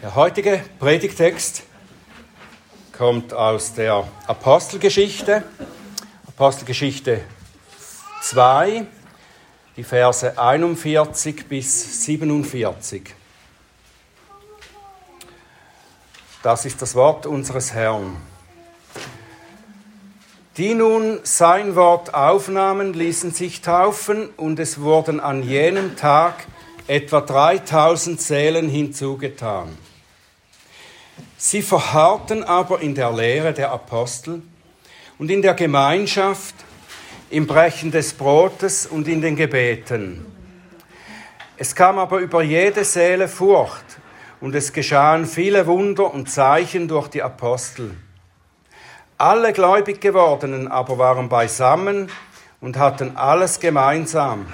Der heutige Predigtext kommt aus der Apostelgeschichte, Apostelgeschichte 2, die Verse 41 bis 47. Das ist das Wort unseres Herrn. Die nun sein Wort aufnahmen, ließen sich taufen, und es wurden an jenem Tag etwa 3000 Seelen hinzugetan. Sie verharrten aber in der Lehre der Apostel und in der Gemeinschaft, im Brechen des Brotes und in den Gebeten. Es kam aber über jede Seele Furcht und es geschahen viele Wunder und Zeichen durch die Apostel. Alle gläubig gewordenen aber waren beisammen und hatten alles gemeinsam.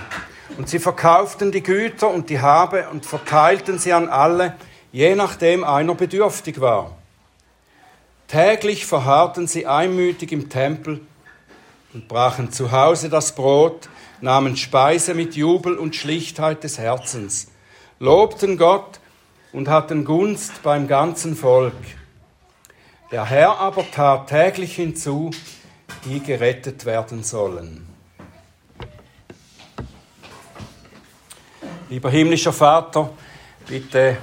Und sie verkauften die Güter und die Habe und verteilten sie an alle, je nachdem einer bedürftig war. Täglich verharrten sie einmütig im Tempel und brachen zu Hause das Brot, nahmen Speise mit Jubel und Schlichtheit des Herzens, lobten Gott und hatten Gunst beim ganzen Volk. Der Herr aber tat täglich hinzu, die gerettet werden sollen. Lieber himmlischer Vater, bitte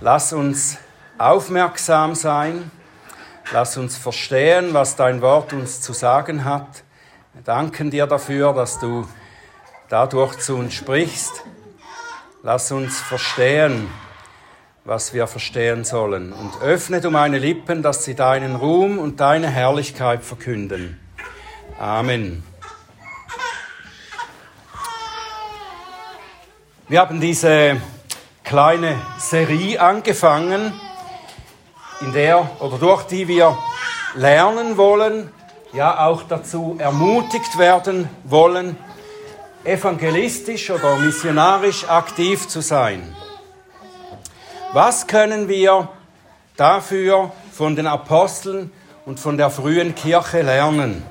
lass uns aufmerksam sein, lass uns verstehen, was dein Wort uns zu sagen hat. Wir danken dir dafür, dass du dadurch zu uns sprichst. Lass uns verstehen, was wir verstehen sollen. Und öffne du meine Lippen, dass sie deinen Ruhm und deine Herrlichkeit verkünden. Amen. Wir haben diese kleine Serie angefangen, in der oder durch die wir lernen wollen, ja auch dazu ermutigt werden wollen, evangelistisch oder missionarisch aktiv zu sein. Was können wir dafür von den Aposteln und von der frühen Kirche lernen?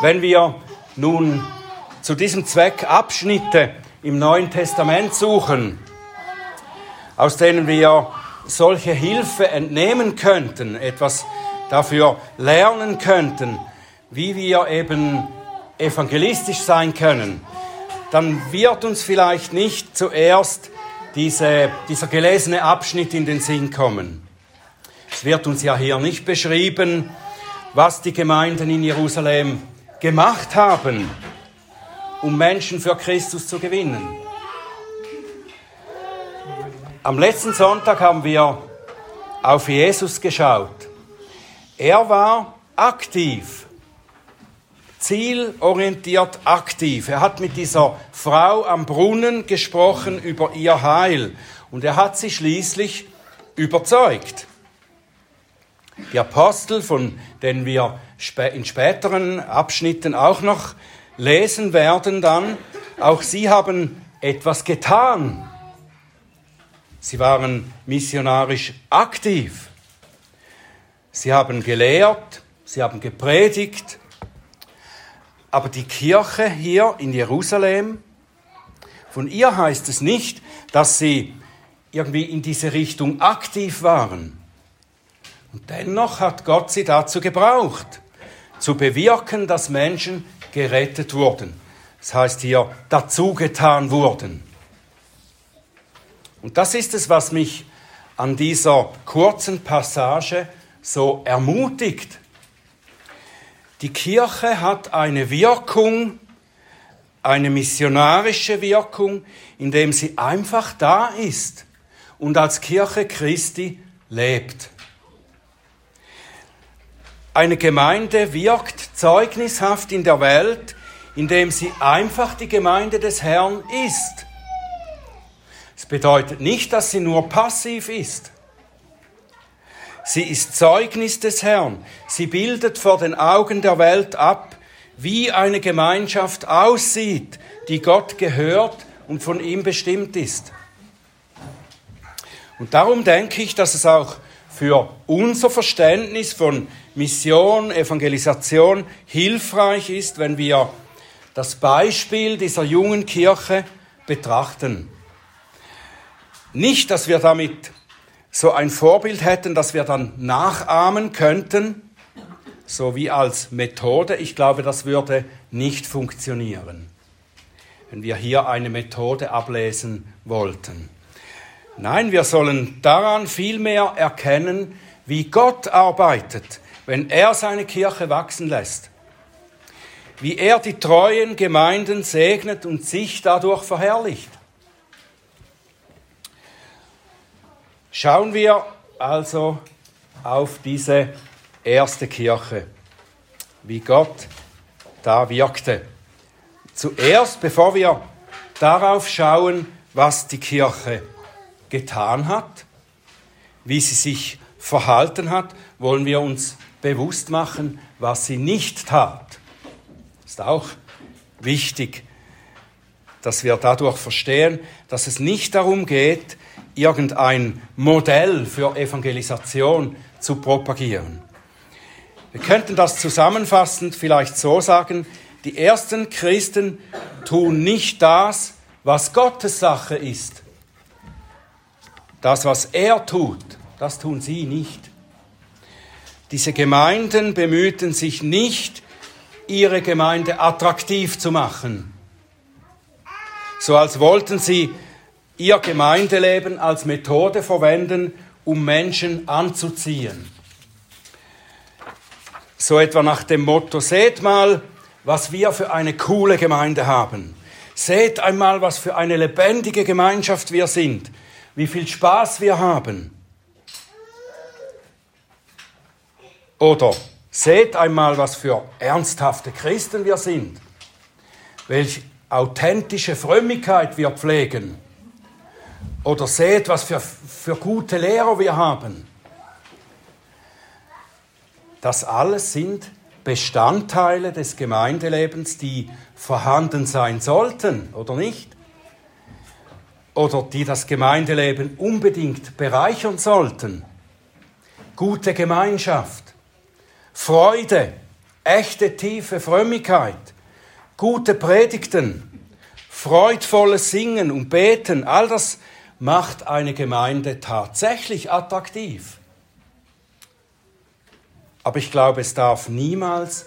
Wenn wir nun zu diesem Zweck Abschnitte im Neuen Testament suchen, aus denen wir solche Hilfe entnehmen könnten, etwas dafür lernen könnten, wie wir eben evangelistisch sein können, dann wird uns vielleicht nicht zuerst diese, dieser gelesene Abschnitt in den Sinn kommen. Es wird uns ja hier nicht beschrieben, was die Gemeinden in Jerusalem gemacht haben, um Menschen für Christus zu gewinnen. Am letzten Sonntag haben wir auf Jesus geschaut. Er war aktiv, zielorientiert aktiv. Er hat mit dieser Frau am Brunnen gesprochen über ihr Heil und er hat sie schließlich überzeugt. Die Apostel, von denen wir in späteren Abschnitten auch noch lesen werden dann, auch sie haben etwas getan. Sie waren missionarisch aktiv. Sie haben gelehrt, sie haben gepredigt. Aber die Kirche hier in Jerusalem, von ihr heißt es nicht, dass sie irgendwie in diese Richtung aktiv waren. Und dennoch hat Gott sie dazu gebraucht, zu bewirken, dass Menschen gerettet wurden. Das heißt hier, dazugetan wurden. Und das ist es, was mich an dieser kurzen Passage so ermutigt. Die Kirche hat eine Wirkung, eine missionarische Wirkung, indem sie einfach da ist und als Kirche Christi lebt. Eine Gemeinde wirkt zeugnishaft in der Welt, indem sie einfach die Gemeinde des Herrn ist. Es bedeutet nicht, dass sie nur passiv ist. Sie ist Zeugnis des Herrn. Sie bildet vor den Augen der Welt ab, wie eine Gemeinschaft aussieht, die Gott gehört und von ihm bestimmt ist. Und darum denke ich, dass es auch für unser Verständnis von Mission, Evangelisation hilfreich ist, wenn wir das Beispiel dieser jungen Kirche betrachten. Nicht, dass wir damit so ein Vorbild hätten, das wir dann nachahmen könnten, so wie als Methode. Ich glaube, das würde nicht funktionieren, wenn wir hier eine Methode ablesen wollten. Nein, wir sollen daran vielmehr erkennen, wie Gott arbeitet, wenn er seine Kirche wachsen lässt. Wie er die treuen Gemeinden segnet und sich dadurch verherrlicht. Schauen wir also auf diese erste Kirche, wie Gott da wirkte. Zuerst, bevor wir darauf schauen, was die Kirche getan hat, wie sie sich verhalten hat, wollen wir uns bewusst machen, was sie nicht tat. Ist auch wichtig, dass wir dadurch verstehen, dass es nicht darum geht, irgendein Modell für Evangelisation zu propagieren. Wir könnten das zusammenfassend vielleicht so sagen, die ersten Christen tun nicht das, was Gottes Sache ist. Das, was er tut, das tun sie nicht. Diese Gemeinden bemühten sich nicht, ihre Gemeinde attraktiv zu machen, so als wollten sie ihr Gemeindeleben als Methode verwenden, um Menschen anzuziehen. So etwa nach dem Motto, seht mal, was wir für eine coole Gemeinde haben. Seht einmal, was für eine lebendige Gemeinschaft wir sind, wie viel Spaß wir haben. Oder seht einmal, was für ernsthafte Christen wir sind, welche authentische Frömmigkeit wir pflegen. Oder seht, was für, für gute Lehrer wir haben. Das alles sind Bestandteile des Gemeindelebens, die vorhanden sein sollten, oder nicht? Oder die das Gemeindeleben unbedingt bereichern sollten. Gute Gemeinschaft, Freude, echte tiefe Frömmigkeit, gute Predigten, freudvolles Singen und Beten, all das macht eine Gemeinde tatsächlich attraktiv. Aber ich glaube, es darf niemals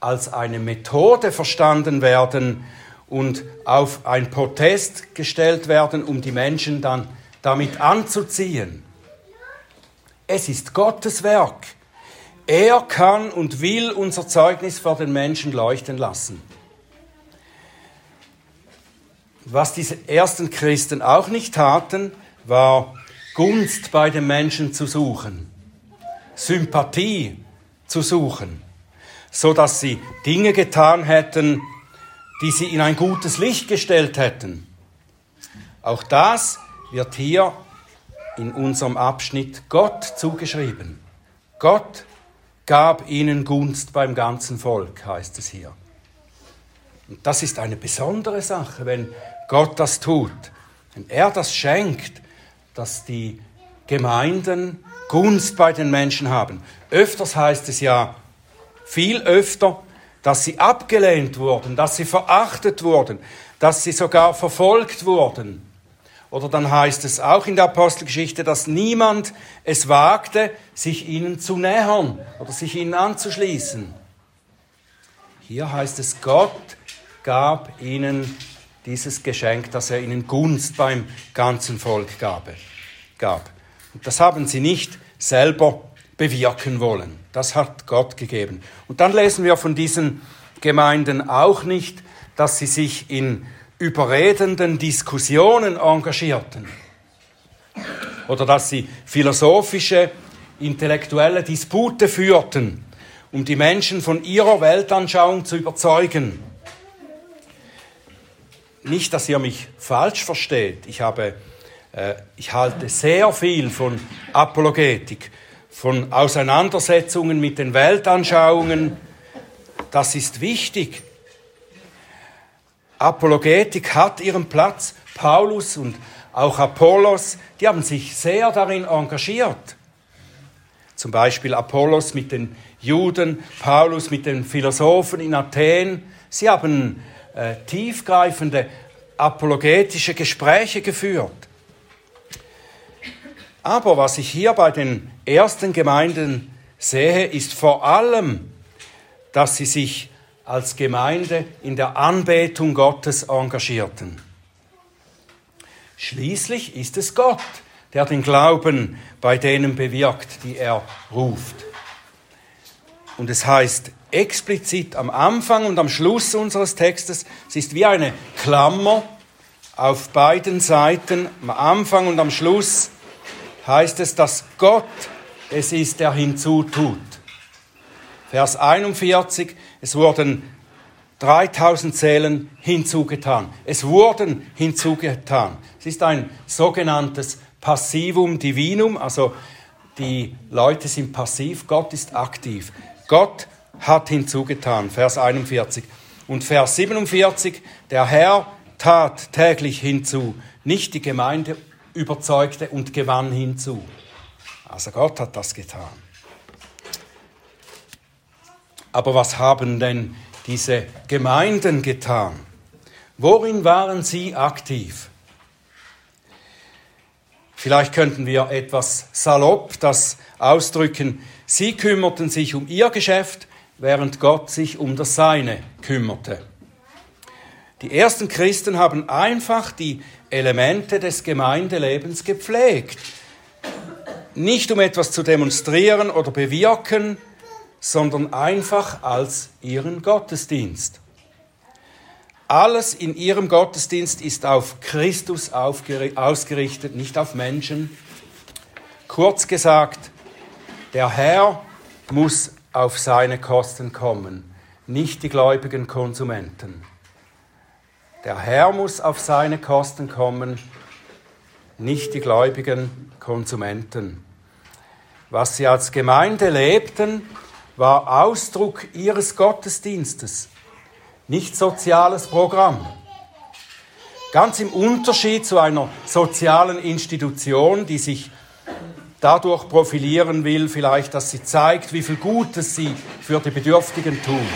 als eine Methode verstanden werden und auf ein Protest gestellt werden, um die Menschen dann damit anzuziehen. Es ist Gottes Werk. Er kann und will unser Zeugnis vor den Menschen leuchten lassen. Was diese ersten Christen auch nicht taten, war Gunst bei den Menschen zu suchen, Sympathie zu suchen, so dass sie Dinge getan hätten, die sie in ein gutes Licht gestellt hätten. Auch das wird hier in unserem Abschnitt Gott zugeschrieben. Gott gab ihnen Gunst beim ganzen Volk, heißt es hier. Und das ist eine besondere Sache, wenn Gott das tut, wenn er das schenkt, dass die Gemeinden Gunst bei den Menschen haben. Öfters heißt es ja, viel öfter, dass sie abgelehnt wurden, dass sie verachtet wurden, dass sie sogar verfolgt wurden. Oder dann heißt es auch in der Apostelgeschichte, dass niemand es wagte, sich ihnen zu nähern oder sich ihnen anzuschließen. Hier heißt es, Gott gab ihnen dieses Geschenk, dass er ihnen Gunst beim ganzen Volk gab. Und das haben sie nicht selber bewirken wollen. Das hat Gott gegeben. Und dann lesen wir von diesen Gemeinden auch nicht, dass sie sich in überredenden Diskussionen engagierten oder dass sie philosophische, intellektuelle Dispute führten, um die Menschen von ihrer Weltanschauung zu überzeugen nicht, dass ihr mich falsch versteht. Ich, habe, äh, ich halte sehr viel von Apologetik, von Auseinandersetzungen mit den Weltanschauungen. Das ist wichtig. Apologetik hat ihren Platz. Paulus und auch Apollos, die haben sich sehr darin engagiert. Zum Beispiel Apollos mit den Juden, Paulus mit den Philosophen in Athen. Sie haben äh, tiefgreifende apologetische Gespräche geführt. Aber was ich hier bei den ersten Gemeinden sehe, ist vor allem, dass sie sich als Gemeinde in der Anbetung Gottes engagierten. Schließlich ist es Gott, der den Glauben bei denen bewirkt, die er ruft. Und es heißt explizit am Anfang und am Schluss unseres Textes, es ist wie eine Klammer auf beiden Seiten, am Anfang und am Schluss heißt es, dass Gott es ist, der hinzutut. Vers 41, es wurden 3000 Seelen hinzugetan. Es wurden hinzugetan. Es ist ein sogenanntes Passivum Divinum, also die Leute sind passiv, Gott ist aktiv. Gott hat hinzugetan, Vers 41. Und Vers 47, der Herr tat täglich hinzu, nicht die Gemeinde überzeugte und gewann hinzu. Also Gott hat das getan. Aber was haben denn diese Gemeinden getan? Worin waren sie aktiv? Vielleicht könnten wir etwas salopp das ausdrücken. Sie kümmerten sich um ihr Geschäft, während Gott sich um das Seine kümmerte. Die ersten Christen haben einfach die Elemente des Gemeindelebens gepflegt. Nicht um etwas zu demonstrieren oder bewirken, sondern einfach als ihren Gottesdienst. Alles in ihrem Gottesdienst ist auf Christus ausgerichtet, nicht auf Menschen. Kurz gesagt, der Herr muss auf seine Kosten kommen, nicht die gläubigen Konsumenten. Der Herr muss auf seine Kosten kommen, nicht die gläubigen Konsumenten. Was sie als Gemeinde lebten, war Ausdruck ihres Gottesdienstes, nicht soziales Programm. Ganz im Unterschied zu einer sozialen Institution, die sich dadurch profilieren will, vielleicht, dass sie zeigt, wie viel Gutes sie für die Bedürftigen tun.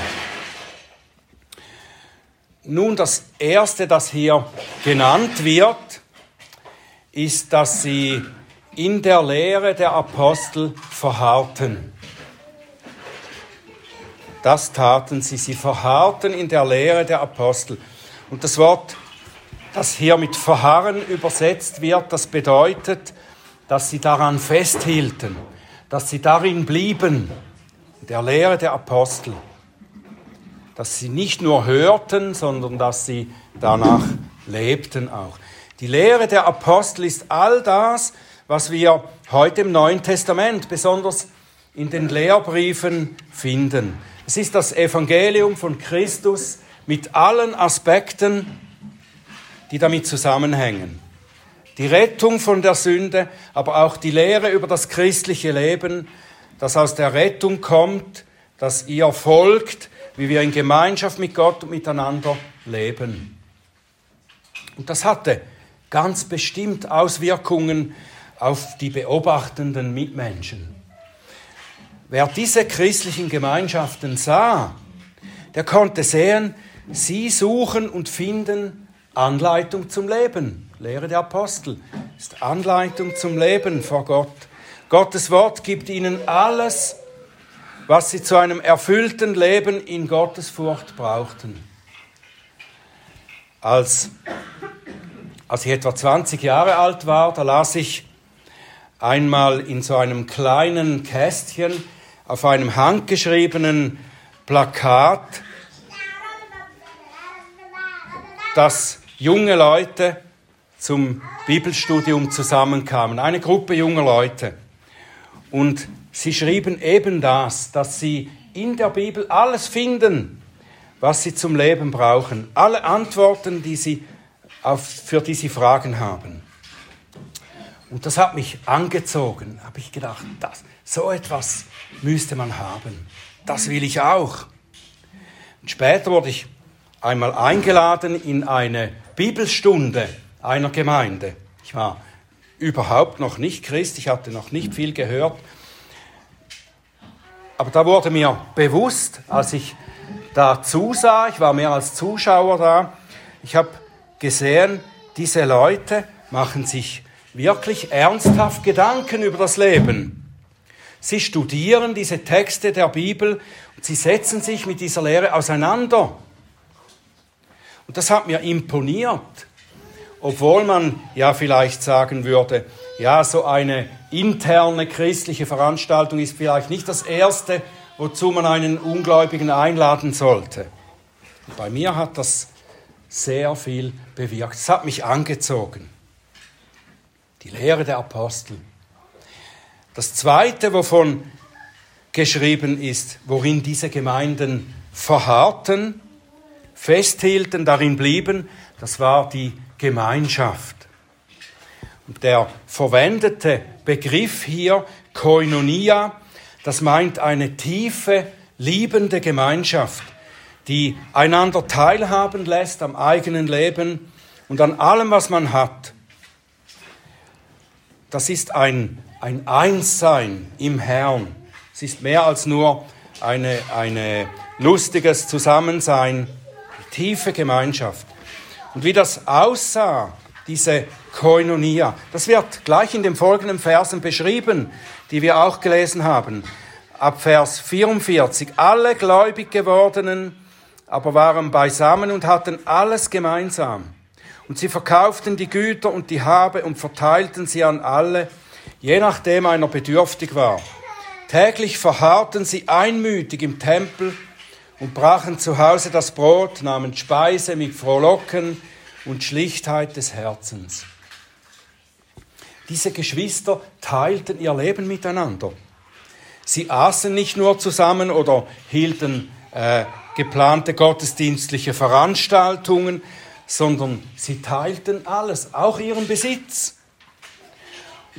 Nun, das Erste, das hier genannt wird, ist, dass sie in der Lehre der Apostel verharrten. Das taten sie, sie verharrten in der Lehre der Apostel. Und das Wort, das hier mit verharren übersetzt wird, das bedeutet, dass sie daran festhielten, dass sie darin blieben, der Lehre der Apostel dass sie nicht nur hörten, sondern dass sie danach lebten auch. Die Lehre der Apostel ist all das, was wir heute im Neuen Testament, besonders in den Lehrbriefen finden. Es ist das Evangelium von Christus mit allen Aspekten, die damit zusammenhängen. Die Rettung von der Sünde, aber auch die Lehre über das christliche Leben, das aus der Rettung kommt, das ihr folgt, wie wir in Gemeinschaft mit Gott und miteinander leben. Und das hatte ganz bestimmt Auswirkungen auf die beobachtenden Mitmenschen. Wer diese christlichen Gemeinschaften sah, der konnte sehen, sie suchen und finden Anleitung zum Leben. Lehre der Apostel ist Anleitung zum Leben vor Gott. Gottes Wort gibt ihnen alles, was sie zu einem erfüllten Leben in Gottesfurcht brauchten. Als, als ich etwa 20 Jahre alt war, da las ich einmal in so einem kleinen Kästchen auf einem handgeschriebenen Plakat, dass junge Leute zum Bibelstudium zusammenkamen, eine Gruppe junger Leute. Und Sie schrieben eben das, dass sie in der Bibel alles finden, was sie zum Leben brauchen, alle Antworten, die sie auf, für die sie Fragen haben. Und das hat mich angezogen, habe ich gedacht, das, so etwas müsste man haben. Das will ich auch. Und später wurde ich einmal eingeladen in eine Bibelstunde einer Gemeinde. Ich war überhaupt noch nicht Christ, ich hatte noch nicht viel gehört aber da wurde mir bewusst, als ich da zusah, ich war mehr als Zuschauer da, ich habe gesehen, diese Leute machen sich wirklich ernsthaft Gedanken über das Leben. Sie studieren diese Texte der Bibel und sie setzen sich mit dieser Lehre auseinander. Und das hat mir imponiert, obwohl man ja vielleicht sagen würde, ja, so eine interne christliche Veranstaltung ist vielleicht nicht das Erste, wozu man einen Ungläubigen einladen sollte. Bei mir hat das sehr viel bewirkt. Es hat mich angezogen. Die Lehre der Apostel. Das Zweite, wovon geschrieben ist, worin diese Gemeinden verharrten, festhielten, darin blieben, das war die Gemeinschaft. Und der verwendete Begriff hier, Koinonia, das meint eine tiefe, liebende Gemeinschaft, die einander teilhaben lässt am eigenen Leben und an allem, was man hat. Das ist ein, ein Einssein im Herrn. Es ist mehr als nur ein eine lustiges Zusammensein, tiefe Gemeinschaft. Und wie das aussah, diese Koinonia, das wird gleich in den folgenden Versen beschrieben, die wir auch gelesen haben. Ab Vers 44. Alle gläubig gewordenen aber waren beisammen und hatten alles gemeinsam. Und sie verkauften die Güter und die Habe und verteilten sie an alle, je nachdem einer bedürftig war. Täglich verharrten sie einmütig im Tempel und brachen zu Hause das Brot, nahmen Speise mit Frohlocken und Schlichtheit des Herzens. Diese Geschwister teilten ihr Leben miteinander. Sie aßen nicht nur zusammen oder hielten äh, geplante gottesdienstliche Veranstaltungen, sondern sie teilten alles, auch ihren Besitz.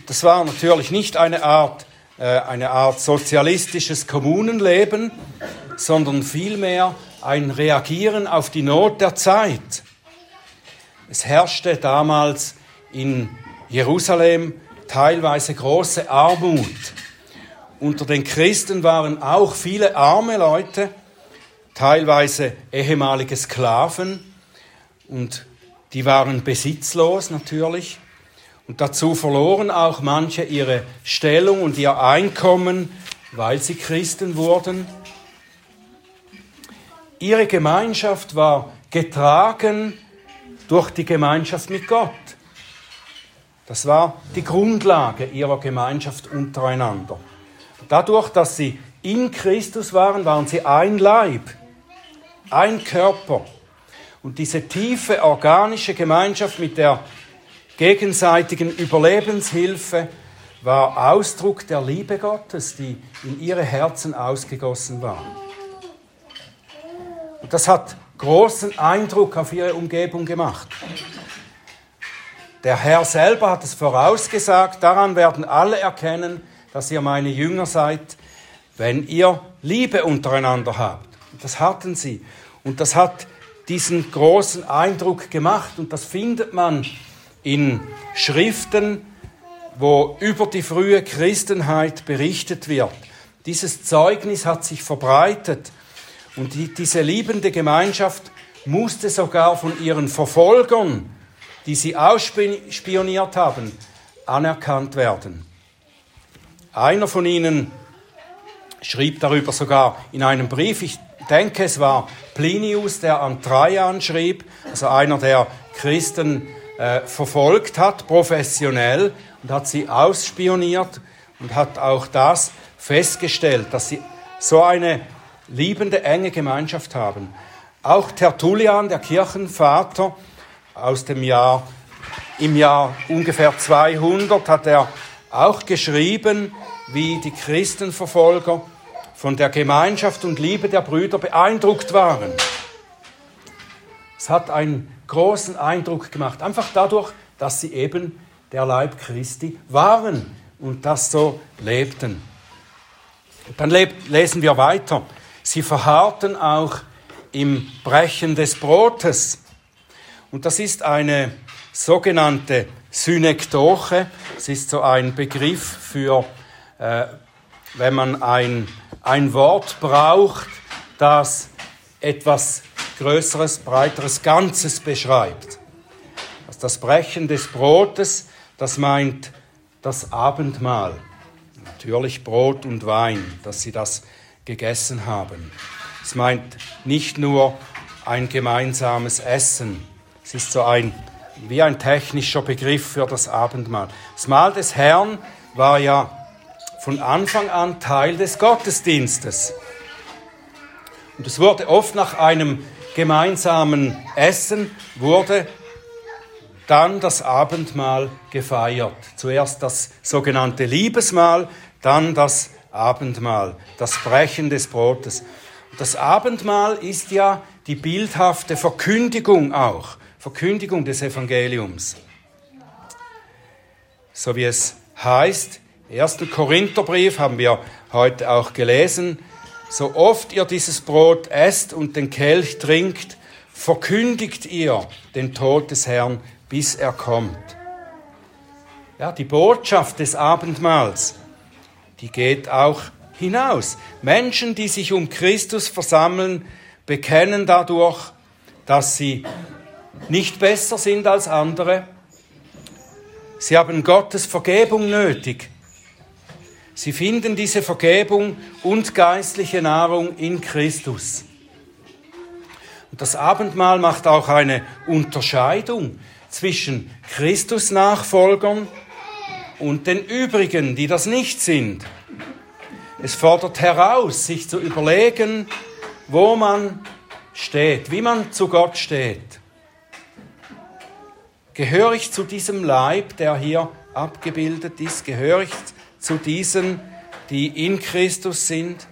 Das war natürlich nicht eine Art, äh, eine Art sozialistisches Kommunenleben, sondern vielmehr ein Reagieren auf die Not der Zeit. Es herrschte damals in Jerusalem teilweise große Armut. Unter den Christen waren auch viele arme Leute, teilweise ehemalige Sklaven und die waren besitzlos natürlich. Und dazu verloren auch manche ihre Stellung und ihr Einkommen, weil sie Christen wurden. Ihre Gemeinschaft war getragen durch die Gemeinschaft mit Gott. Das war die Grundlage ihrer Gemeinschaft untereinander. Dadurch, dass sie in Christus waren, waren sie ein Leib, ein Körper. Und diese tiefe organische Gemeinschaft mit der gegenseitigen Überlebenshilfe war Ausdruck der Liebe Gottes, die in ihre Herzen ausgegossen war. Und das hat großen Eindruck auf ihre Umgebung gemacht. Der Herr selber hat es vorausgesagt, daran werden alle erkennen, dass ihr meine Jünger seid, wenn ihr Liebe untereinander habt. Und das hatten sie. Und das hat diesen großen Eindruck gemacht. Und das findet man in Schriften, wo über die frühe Christenheit berichtet wird. Dieses Zeugnis hat sich verbreitet und die, diese liebende Gemeinschaft musste sogar von ihren Verfolgern, die sie ausspioniert haben, anerkannt werden. Einer von ihnen schrieb darüber sogar in einem Brief, ich denke, es war Plinius, der an Trajan schrieb, also einer, der Christen äh, verfolgt hat, professionell, und hat sie ausspioniert und hat auch das festgestellt, dass sie so eine liebende, enge Gemeinschaft haben. Auch Tertullian, der Kirchenvater, aus dem Jahr, im Jahr ungefähr 200, hat er auch geschrieben, wie die Christenverfolger von der Gemeinschaft und Liebe der Brüder beeindruckt waren. Es hat einen großen Eindruck gemacht, einfach dadurch, dass sie eben der Leib Christi waren und das so lebten. Dann lesen wir weiter. Sie verharrten auch im Brechen des Brotes. Und das ist eine sogenannte Synekdoche. Es ist so ein Begriff für, äh, wenn man ein, ein Wort braucht, das etwas Größeres, breiteres Ganzes beschreibt. Das Brechen des Brotes, das meint das Abendmahl. Natürlich Brot und Wein, dass sie das gegessen haben. Es meint nicht nur ein gemeinsames Essen. Es ist so ein, wie ein technischer Begriff für das Abendmahl. Das Mahl des Herrn war ja von Anfang an Teil des Gottesdienstes. Und es wurde oft nach einem gemeinsamen Essen, wurde dann das Abendmahl gefeiert. Zuerst das sogenannte Liebesmahl, dann das Abendmahl, das Brechen des Brotes. Das Abendmahl ist ja die bildhafte Verkündigung auch, Verkündigung des Evangeliums. So wie es heißt, 1. Korintherbrief haben wir heute auch gelesen, so oft ihr dieses Brot esst und den Kelch trinkt, verkündigt ihr den Tod des Herrn, bis er kommt. Ja, die Botschaft des Abendmahls, die geht auch hinaus. Menschen, die sich um Christus versammeln, bekennen dadurch, dass sie nicht besser sind als andere. Sie haben Gottes Vergebung nötig. Sie finden diese Vergebung und geistliche Nahrung in Christus. Und das Abendmahl macht auch eine Unterscheidung zwischen Christus-Nachfolgern und den übrigen, die das nicht sind. Es fordert heraus, sich zu überlegen, wo man steht, wie man zu Gott steht. Gehöre ich zu diesem Leib, der hier abgebildet ist? Gehöre ich zu diesen, die in Christus sind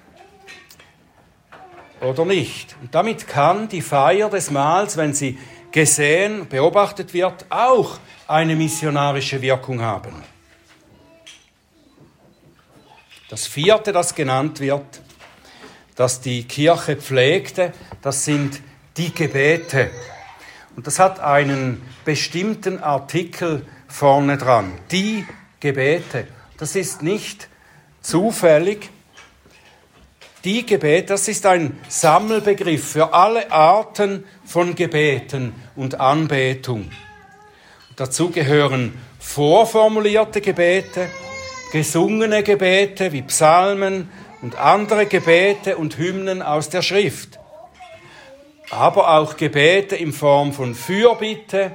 oder nicht. Und damit kann die Feier des Mahls, wenn sie gesehen, beobachtet wird, auch eine missionarische Wirkung haben. Das vierte, das genannt wird, das die Kirche pflegte, das sind die Gebete. Und das hat einen bestimmten Artikel vorne dran. Die Gebete. Das ist nicht zufällig. Die Gebete, das ist ein Sammelbegriff für alle Arten von Gebeten und Anbetung. Dazu gehören vorformulierte Gebete, gesungene Gebete wie Psalmen und andere Gebete und Hymnen aus der Schrift, aber auch Gebete in Form von Fürbitte,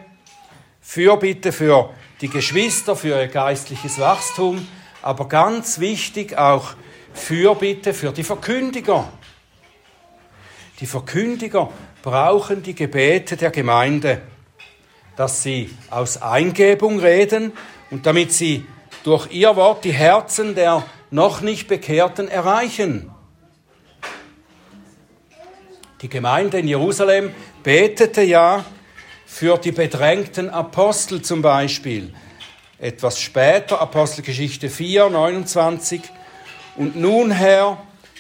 Fürbitte für die Geschwister für ihr geistliches Wachstum, aber ganz wichtig auch Fürbitte für die Verkündiger. Die Verkündiger brauchen die Gebete der Gemeinde, dass sie aus Eingebung reden und damit sie durch ihr Wort die Herzen der noch nicht Bekehrten erreichen. Die Gemeinde in Jerusalem betete ja für die bedrängten Apostel zum Beispiel. Etwas später, Apostelgeschichte 4, 29. Und nun, Herr,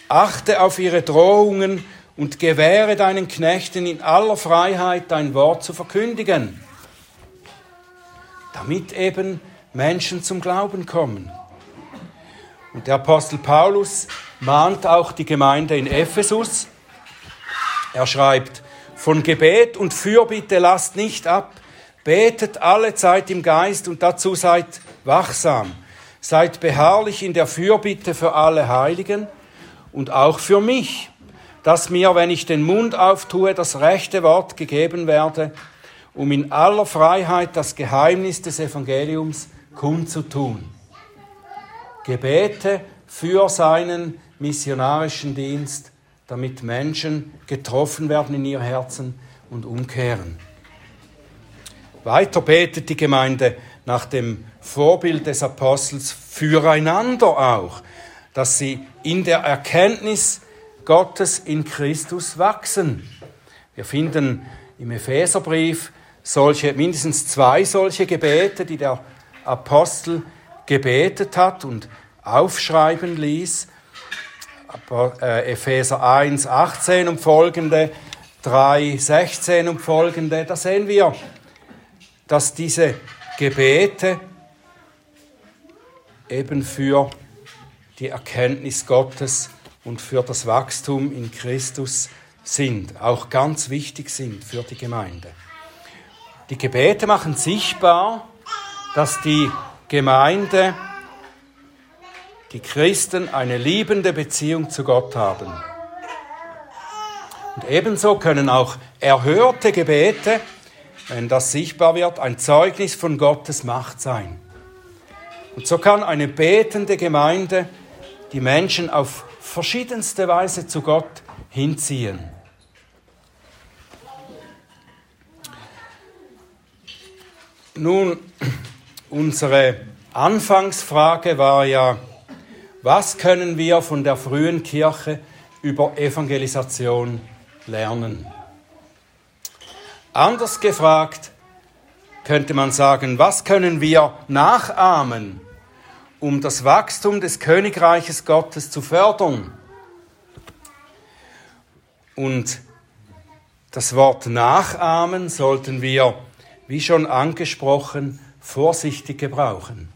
achte auf ihre Drohungen und gewähre deinen Knechten in aller Freiheit dein Wort zu verkündigen, damit eben Menschen zum Glauben kommen. Und der Apostel Paulus mahnt auch die Gemeinde in Ephesus. Er schreibt, von Gebet und Fürbitte lasst nicht ab, betet alle Zeit im Geist und dazu seid wachsam. Seid beharrlich in der Fürbitte für alle Heiligen und auch für mich, dass mir, wenn ich den Mund auftue, das rechte Wort gegeben werde, um in aller Freiheit das Geheimnis des Evangeliums kundzutun. Gebete für seinen missionarischen Dienst damit Menschen getroffen werden in ihr Herzen und umkehren. Weiter betet die Gemeinde nach dem Vorbild des Apostels füreinander auch, dass sie in der Erkenntnis Gottes in Christus wachsen. Wir finden im Epheserbrief solche, mindestens zwei solche Gebete, die der Apostel gebetet hat und aufschreiben ließ. Epheser 1, 18 und folgende, 3, 16 und folgende, da sehen wir, dass diese Gebete eben für die Erkenntnis Gottes und für das Wachstum in Christus sind, auch ganz wichtig sind für die Gemeinde. Die Gebete machen sichtbar, dass die Gemeinde, die Christen eine liebende Beziehung zu Gott haben. Und ebenso können auch erhörte Gebete, wenn das sichtbar wird, ein Zeugnis von Gottes Macht sein. Und so kann eine betende Gemeinde die Menschen auf verschiedenste Weise zu Gott hinziehen. Nun, unsere Anfangsfrage war ja, was können wir von der frühen Kirche über Evangelisation lernen? Anders gefragt könnte man sagen, was können wir nachahmen, um das Wachstum des Königreiches Gottes zu fördern? Und das Wort nachahmen sollten wir, wie schon angesprochen, vorsichtig gebrauchen.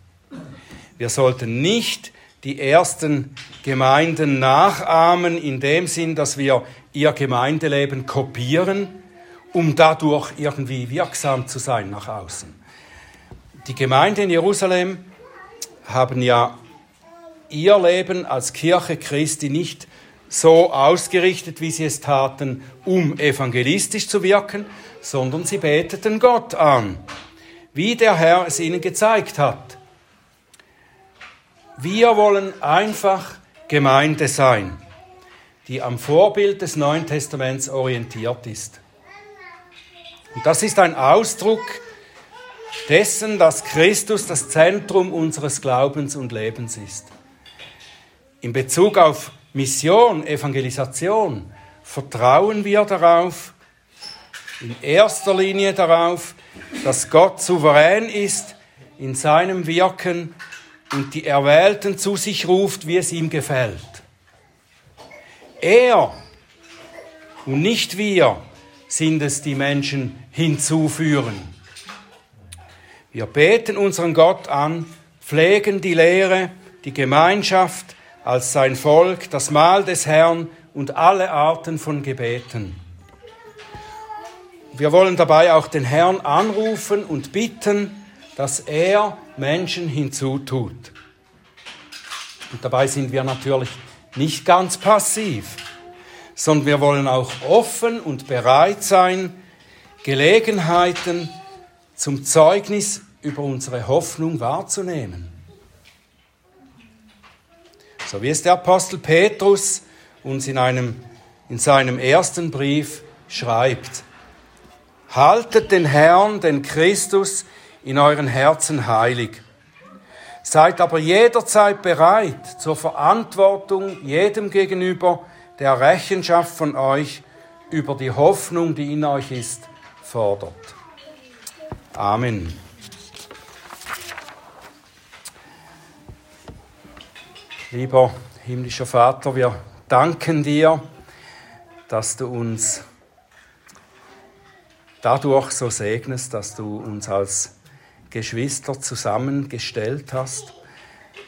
Wir sollten nicht die ersten Gemeinden nachahmen in dem Sinn, dass wir ihr Gemeindeleben kopieren, um dadurch irgendwie wirksam zu sein nach außen. Die Gemeinde in Jerusalem haben ja ihr Leben als Kirche Christi nicht so ausgerichtet, wie sie es taten, um evangelistisch zu wirken, sondern sie beteten Gott an, wie der Herr es ihnen gezeigt hat. Wir wollen einfach Gemeinde sein, die am Vorbild des Neuen Testaments orientiert ist. Und das ist ein Ausdruck dessen, dass Christus das Zentrum unseres Glaubens und Lebens ist. In Bezug auf Mission, Evangelisation, vertrauen wir darauf, in erster Linie darauf, dass Gott souverän ist in seinem Wirken und die Erwählten zu sich ruft, wie es ihm gefällt. Er und nicht wir sind es, die Menschen hinzuführen. Wir beten unseren Gott an, pflegen die Lehre, die Gemeinschaft, als sein Volk das Mahl des Herrn und alle Arten von Gebeten. Wir wollen dabei auch den Herrn anrufen und bitten, dass er Menschen hinzutut. Und dabei sind wir natürlich nicht ganz passiv, sondern wir wollen auch offen und bereit sein, Gelegenheiten zum Zeugnis über unsere Hoffnung wahrzunehmen. So wie es der Apostel Petrus uns in, einem, in seinem ersten Brief schreibt. Haltet den Herrn, den Christus, in euren Herzen heilig. Seid aber jederzeit bereit zur Verantwortung jedem gegenüber, der Rechenschaft von euch über die Hoffnung, die in euch ist, fordert. Amen. Lieber himmlischer Vater, wir danken dir, dass du uns dadurch so segnest, dass du uns als Geschwister zusammengestellt hast,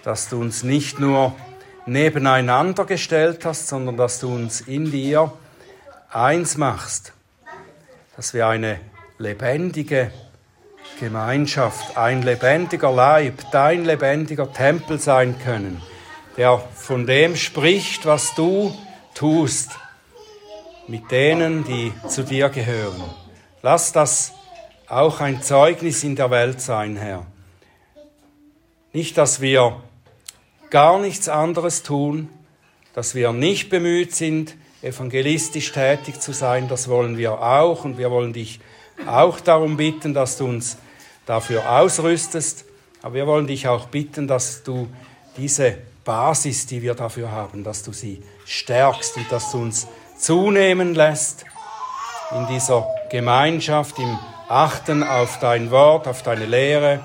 dass du uns nicht nur nebeneinander gestellt hast, sondern dass du uns in dir eins machst, dass wir eine lebendige Gemeinschaft, ein lebendiger Leib, dein lebendiger Tempel sein können der von dem spricht, was du tust, mit denen, die zu dir gehören. Lass das auch ein Zeugnis in der Welt sein, Herr. Nicht, dass wir gar nichts anderes tun, dass wir nicht bemüht sind, evangelistisch tätig zu sein, das wollen wir auch. Und wir wollen dich auch darum bitten, dass du uns dafür ausrüstest, aber wir wollen dich auch bitten, dass du diese Basis, die wir dafür haben, dass du sie stärkst und dass du uns zunehmen lässt in dieser Gemeinschaft, im Achten auf dein Wort, auf deine Lehre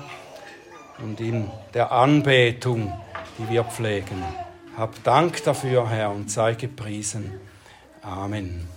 und in der Anbetung, die wir pflegen. Hab Dank dafür, Herr, und sei gepriesen. Amen.